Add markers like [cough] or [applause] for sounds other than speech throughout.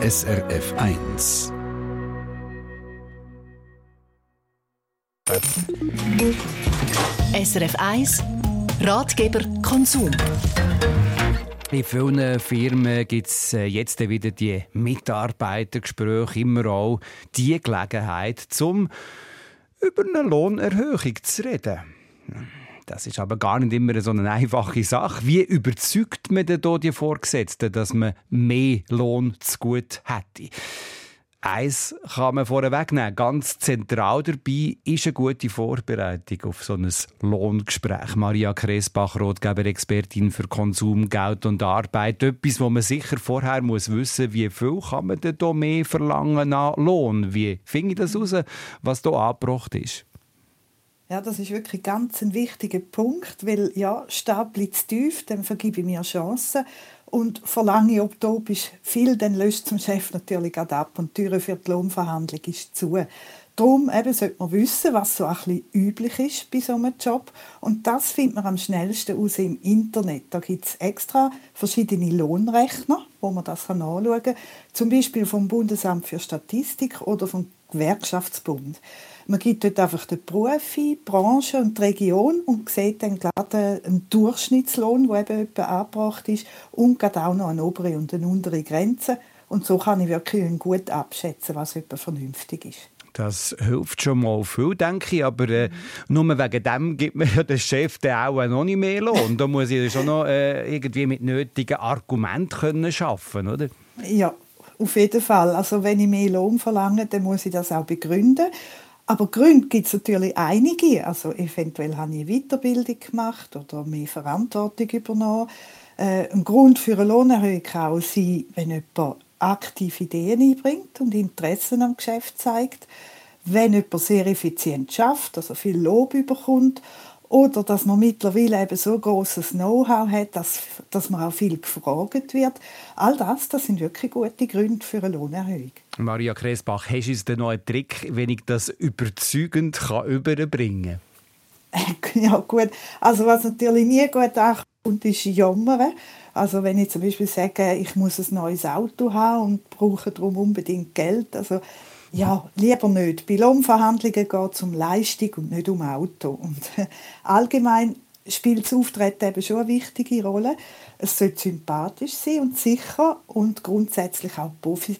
SRF 1. SRF 1 Ratgeber Konsum. In vielen Firmen gibt es äh, jetzt wieder die Mitarbeitergespräche, immer auch die Gelegenheit, um über eine Lohnerhöhung zu reden. Das ist aber gar nicht immer so eine einfache Sache. Wie überzeugt man denn die Vorgesetzten, dass man mehr Lohn zu gut hätte? Eins kann man vorwegnehmen. Ganz zentral dabei ist eine gute Vorbereitung auf so ein Lohngespräch. Maria Kresbach, Rotgeber-Expertin für Konsum, Geld und Arbeit. Etwas, wo man sicher vorher muss wissen wie viel kann man denn hier mehr verlangen an Lohn? Wie finde ich das raus, was hier angebracht ist? Ja, das ist wirklich ganz ein wichtiger Punkt, weil ja, Stapel zu tief, dann vergebe ich mir Chancen und verlange ich utopisch viel, dann löst zum Chef natürlich ab und die Tür für die Lohnverhandlung ist zu. Darum eben sollte man wissen, was so ein üblich ist bei so einem Job. Und das findet man am schnellsten aus im Internet. Da gibt es extra verschiedene Lohnrechner, wo man das anschauen kann. Zum Beispiel vom Bundesamt für Statistik oder vom Gewerkschaftsbund. Man gibt dort einfach den Beruf ein, die Branche und die Region und sieht dann gerade einen Durchschnittslohn, der eben etwa angebracht ist und gerade auch noch eine obere und eine untere Grenze. Und so kann ich wirklich gut abschätzen, was etwa vernünftig ist. Das hilft schon mal viel, denke ich. Aber äh, nur wegen dem gibt mir ja der Chef dann auch noch nicht mehr Lohn. Da muss ich schon noch äh, irgendwie mit nötigen Argumenten können schaffen, oder? Ja, auf jeden Fall. Also wenn ich mehr Lohn verlange, dann muss ich das auch begründen. Aber Gründe gibt es natürlich einige. Also eventuell habe ich Weiterbildung gemacht oder mehr Verantwortung übernommen. Äh, ein Grund für eine Lohnerhöhung kann auch sein, wenn jemand aktiv Ideen einbringt und Interessen am Geschäft zeigt, wenn jemand sehr effizient schafft, also viel Lob bekommt oder dass man mittlerweile eben so großes Know-how hat, dass, dass man auch viel gefragt wird. All das, das sind wirklich gute Gründe für eine Lohnerhöhung. Maria Kresbach, hast du uns denn noch einen Trick, wenn ich das überzeugend kann überbringen kann? [laughs] Ja gut, also was natürlich nie gut ankommt, ist Jammern. Also wenn ich zum Beispiel sage, ich muss ein neues Auto haben und brauche darum unbedingt Geld, also ja, lieber nicht. Bei Lohnverhandlungen geht es um Leistung und nicht um Auto. Und [laughs] allgemein spielt das Auftreten eben schon eine wichtige Rolle. Es sollte sympathisch sein und sicher und grundsätzlich auch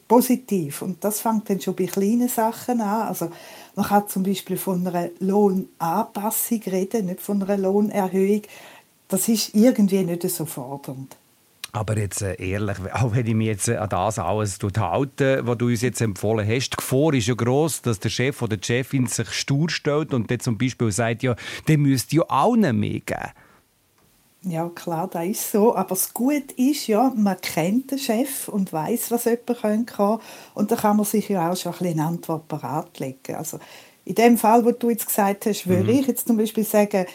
positiv. Und das fängt dann schon bei kleinen Sachen an. Also man kann zum Beispiel von einer Lohnanpassung reden, nicht von einer Lohnerhöhung. Das ist irgendwie nicht so fordernd. Aber jetzt äh, ehrlich, [laughs] auch wenn ich mich jetzt äh, an das alles halte, was du uns jetzt empfohlen hast, die Gefahr ist ja gross, dass der Chef oder die Chefin sich stur stellt und dann zum Beispiel sagt, ja, der müsste ja allen mehr geben. Ja, klar, das ist so. Aber das Gute ist ja, man kennt den Chef und weiß, was jemand kann. Und da kann man sich ja auch schon ein bisschen eine Antwort bereitlegen. Also in dem Fall, wo du jetzt gesagt hast, würde mhm. ich jetzt zum Beispiel sagen,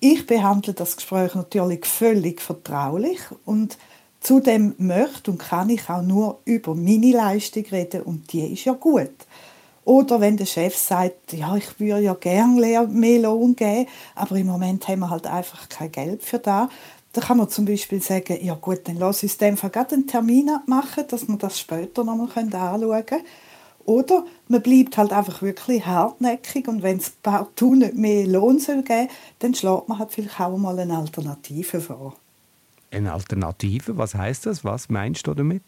ich behandle das Gespräch natürlich völlig vertraulich und Zudem möchte und kann ich auch nur über meine Leistung reden und die ist ja gut. Oder wenn der Chef sagt, ja, ich würde ja gerne mehr Lohn geben, aber im Moment haben wir halt einfach kein Geld für das. Dann kann man zum Beispiel sagen, ja gut, dann lass uns dem Fall gerade einen Termin abmachen, dass wir das später nochmal anschauen können. Oder man bleibt halt einfach wirklich hartnäckig und wenn es partout nicht mehr Lohn soll geben dann schlägt man halt vielleicht auch mal eine Alternative vor. Eine Alternative, was heißt das? Was meinst du damit?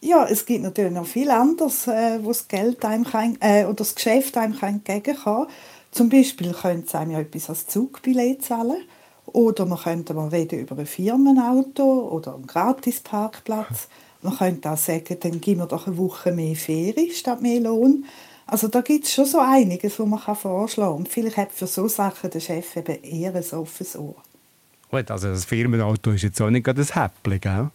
Ja, es gibt natürlich noch viel anderes, äh, wo das Geld einem kann, äh, oder das Geschäft einem entgegen kann. Zum Beispiel könnte es einem ja etwas als Zugbillett zahlen. Oder man könnte mal reden über ein Firmenauto oder einen Gratisparkplatz. Man könnte auch sagen, dann geben wir doch eine Woche mehr Ferien statt mehr Lohn. Also da gibt es schon so einiges, was man vorschlagen kann. Und vielleicht hat für so Sachen der Chef eben eher ein offenes Ohr. Gut, also das Firmenauto ist jetzt auch nicht gerade ein Häppchen, gell?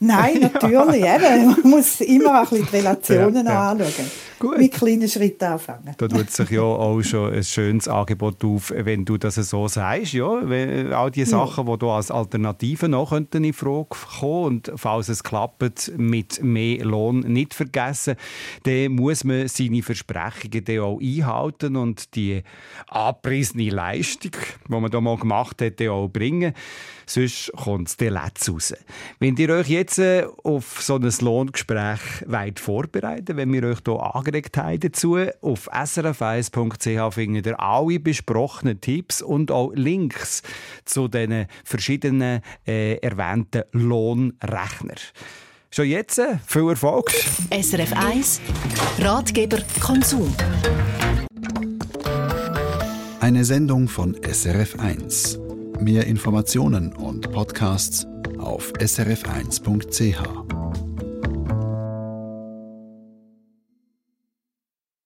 Nein, natürlich. eben. Man muss immer ein bisschen die [laughs] Relationen ja, ja. anschauen. Gut. mit kleinen Schritten anfangen. Da tut sich ja [laughs] auch schon ein schönes Angebot auf, wenn du das so sagst. Ja, all die Sachen, ja. die du als Alternative noch in Frage kommen und falls es klappt, mit mehr Lohn nicht vergessen, dann muss man seine Versprechungen dann auch einhalten und die angepriesene Leistung, die man da mal gemacht hat, auch bringen. Sonst kommt es dann raus. Wenn ihr euch jetzt äh, auf so ein Lohngespräch vorbereiten wenn wir euch hier angeregt haben dazu, auf srf1.ch findet ihr alle besprochenen Tipps und auch Links zu den verschiedenen äh, erwähnten Lohnrechner. Schon jetzt äh, viel Erfolg. SRF 1 Ratgeber Konsum. Eine Sendung von SRF 1. Mehr Informationen und Podcasts auf srf1.ch.